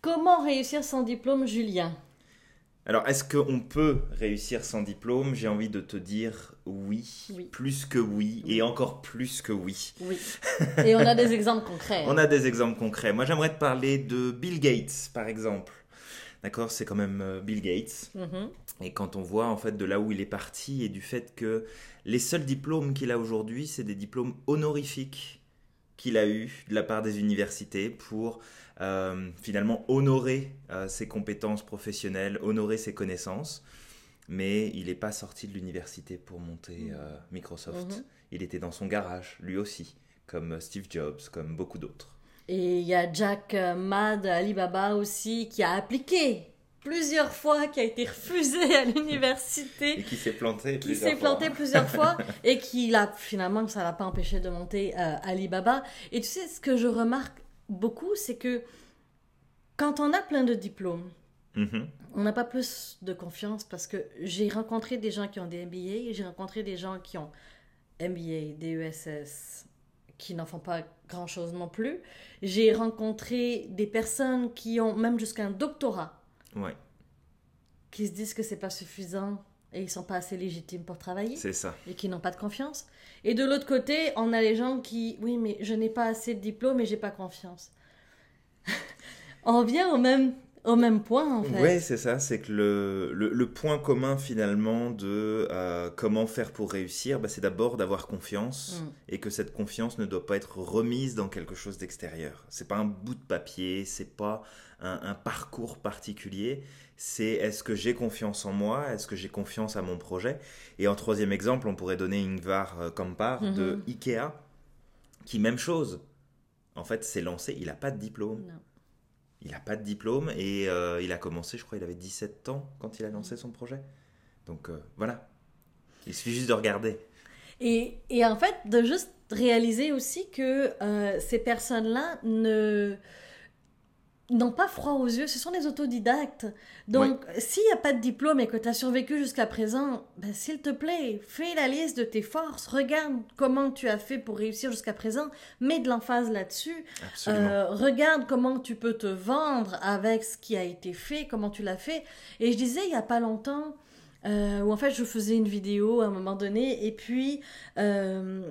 Comment réussir sans diplôme, Julien? Alors, est-ce qu'on peut réussir sans diplôme? J'ai envie de te dire oui, Oui. plus que oui, et encore plus que oui. Oui. Et on a des exemples concrets. On a des exemples concrets. Moi, j'aimerais te parler de Bill Gates, par exemple. D'accord? C'est quand même euh, Bill Gates. Mhm. Et quand on voit en fait de là où il est parti et du fait que les seuls diplômes qu'il a aujourd'hui, c'est des diplômes honorifiques qu'il a eu de la part des universités pour euh, finalement honorer euh, ses compétences professionnelles, honorer ses connaissances. Mais il n'est pas sorti de l'université pour monter euh, Microsoft. Mhm. Il était dans son garage, lui aussi, comme Steve Jobs, comme beaucoup d'autres. Et il y a Jack Ma Alibaba aussi qui a appliqué plusieurs fois, qui a été refusé à Et l'université, qui s'est planté qui plusieurs s'est fois. planté plusieurs fois et qui finalement ça l'a pas empêché de monter euh, Alibaba. Et tu sais ce que je remarque beaucoup, c'est que quand on a plein de diplômes, Mhm. on n'a pas plus de confiance parce que j'ai rencontré des gens qui ont des MBA, j'ai rencontré des gens qui ont MBA, DESS, qui n'en font pas grand-chose non plus. J'ai rencontré des personnes qui ont même jusqu'à un doctorat, Ouais, qui se disent que c'est pas suffisant et ils sont pas assez légitimes pour travailler c'est ça. et qui n'ont pas de confiance. Et de l'autre côté, on a les gens qui, oui, mais je n'ai pas assez de diplôme et j'ai pas confiance. on vient au même, au même point en fait. Oui, c'est ça. C'est que le, le, le point commun finalement de euh, comment faire pour réussir, bah, c'est d'abord d'avoir confiance Mm. et que cette confiance ne doit pas être remise dans quelque chose d'extérieur. C'est pas un bout de papier, c'est pas un, un parcours particulier. C'est est-ce que j'ai confiance en moi, est-ce que j'ai confiance à mon projet? Et en troisième exemple, on pourrait donner Ingvar euh, Kamprad de Mhm. Ikea, qui même chose. En fait, s'est lancé, il n'a pas de diplôme. Non. Il n'a pas de diplôme et euh, il a commencé, je crois, il avait 17 ans quand il a lancé son projet. Donc euh, voilà. Il suffit juste de regarder. Et, et en fait, de juste réaliser aussi que euh, ces personnes-là ne n'ont pas froid aux yeux, ce sont des autodidactes. Donc, s'il n'y a pas de diplôme et que tu as survécu jusqu'à présent, ben, s'il te plaît, fais la liste de tes forces, regarde comment tu as fait pour réussir jusqu'à présent, mets de l'emphase là-dessus, euh, regarde comment tu peux te vendre avec ce qui a été fait, comment tu l'as fait. Et je disais il y a pas longtemps, euh, où en fait je faisais une vidéo à un moment donné, et puis euh,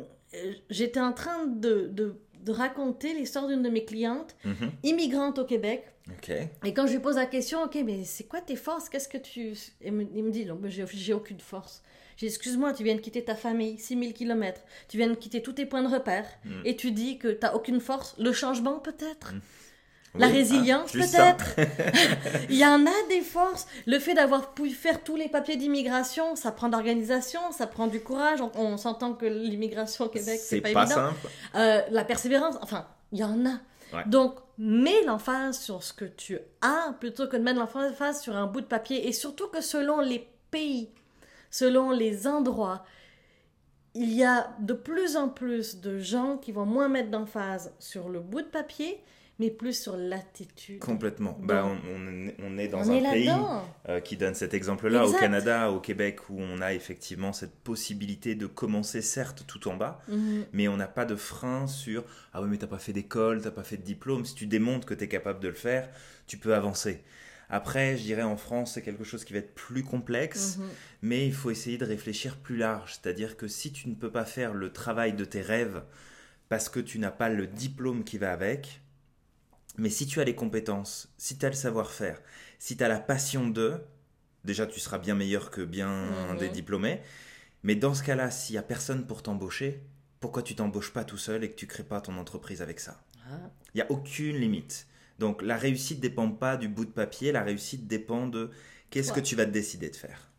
j'étais en train de, de, de raconter l'histoire d'une de mes clientes, Mhm. immigrante au Québec. Et quand je lui pose la question, ok, mais c'est quoi tes forces? Qu'est-ce que tu. Il me, il me dit, non, j'ai aucune force. J'ai excuse-moi, tu viens de quitter ta famille, 6000 km. Tu viens de quitter tous tes points de repère. Mm. Et tu dis que t'as aucune force. Le changement, peut-être? La Oui, résilience, ah, peut-être Il y en a des forces. Le fait d'avoir pu faire tous les papiers d'immigration, ça prend d'organisation, ça prend du courage. On, on s'entend que l'immigration au Québec, c'est C'est pas, pas, évident. simple. Euh, la persévérance, enfin, il y en a. Ouais. Donc, mets l'emphase sur ce que tu as plutôt que de mettre l'emphase sur un bout de papier. Et surtout que selon les pays, selon les endroits, il y a de plus en plus de gens qui vont moins mettre d'emphase sur le bout de papier, mais plus sur l'attitude. Complètement. Bah, on, on est- on est dans On est un pays euh, qui donne cet exemple-là, au. Canada, au Québec, où on a effectivement cette possibilité de commencer, certes, tout en bas, Mhm. mais on n'a pas de frein sur Ah oui, mais t'as pas fait d'école, t'as pas fait de diplôme. Si tu démontres que tu es capable de le faire, tu peux avancer. Après, je dirais en France, c'est quelque chose qui va être plus complexe, Mhm. mais il faut essayer de réfléchir plus large. C'est-à-dire que si tu ne peux pas faire le travail de tes rêves parce que tu n'as pas le diplôme qui va avec, mais si tu as les compétences, si tu as le savoir-faire, si tu as la passion de, déjà tu seras bien meilleur que bien Mhm. des diplômés. Mais dans ce cas-là, s'il n'y a personne pour t'embaucher, pourquoi tu t'embauches pas tout seul et que tu crées pas ton entreprise avec ça? Ah. Il n'y a aucune limite. Donc la réussite dépend pas du bout de papier, la réussite dépend de qu'est-ce que tu vas te décider de faire.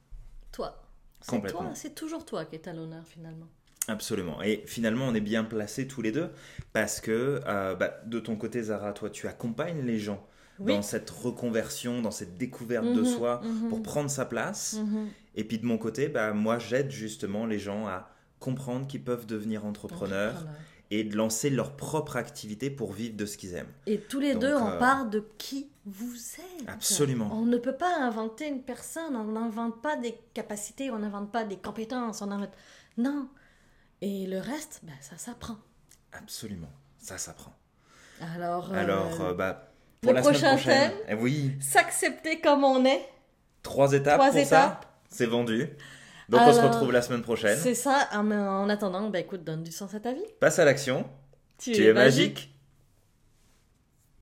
Toi. C'est Complètement. toi, c'est toujours toi qui es à l'honneur finalement. Absolument. Et finalement, on est bien placés tous les deux parce que euh, bah, de ton côté, Zara, toi, tu accompagnes les gens Oui. dans cette reconversion, dans cette découverte de Mhm, soi mhm. pour prendre sa place. Mhm. Et puis de mon côté, bah, moi, j'aide justement les gens à comprendre qu'ils peuvent devenir entrepreneurs Entrepreneur. et de lancer leur propre activité pour vivre de ce qu'ils aiment. Et tous les Donc, deux, on euh, parle de qui vous êtes. Absolument. On ne peut pas inventer une personne, on n'invente pas des capacités, on n'invente pas des compétences, on invente... Non. Et le reste, ben, ça s'apprend. Absolument. Ça s'apprend. Alors, euh, Alors, euh, bah, pour Le la semaine prochain prochaine. thème. Eh oui, S'accepter comme on est. trois étapes Trois pour étapes. ça. C'est vendu. Donc on se retrouve la semaine prochaine. C'est ça. En, en attendant, bah, écoute, donne du sens à ta vie. Passe à l'action. Tu es magique.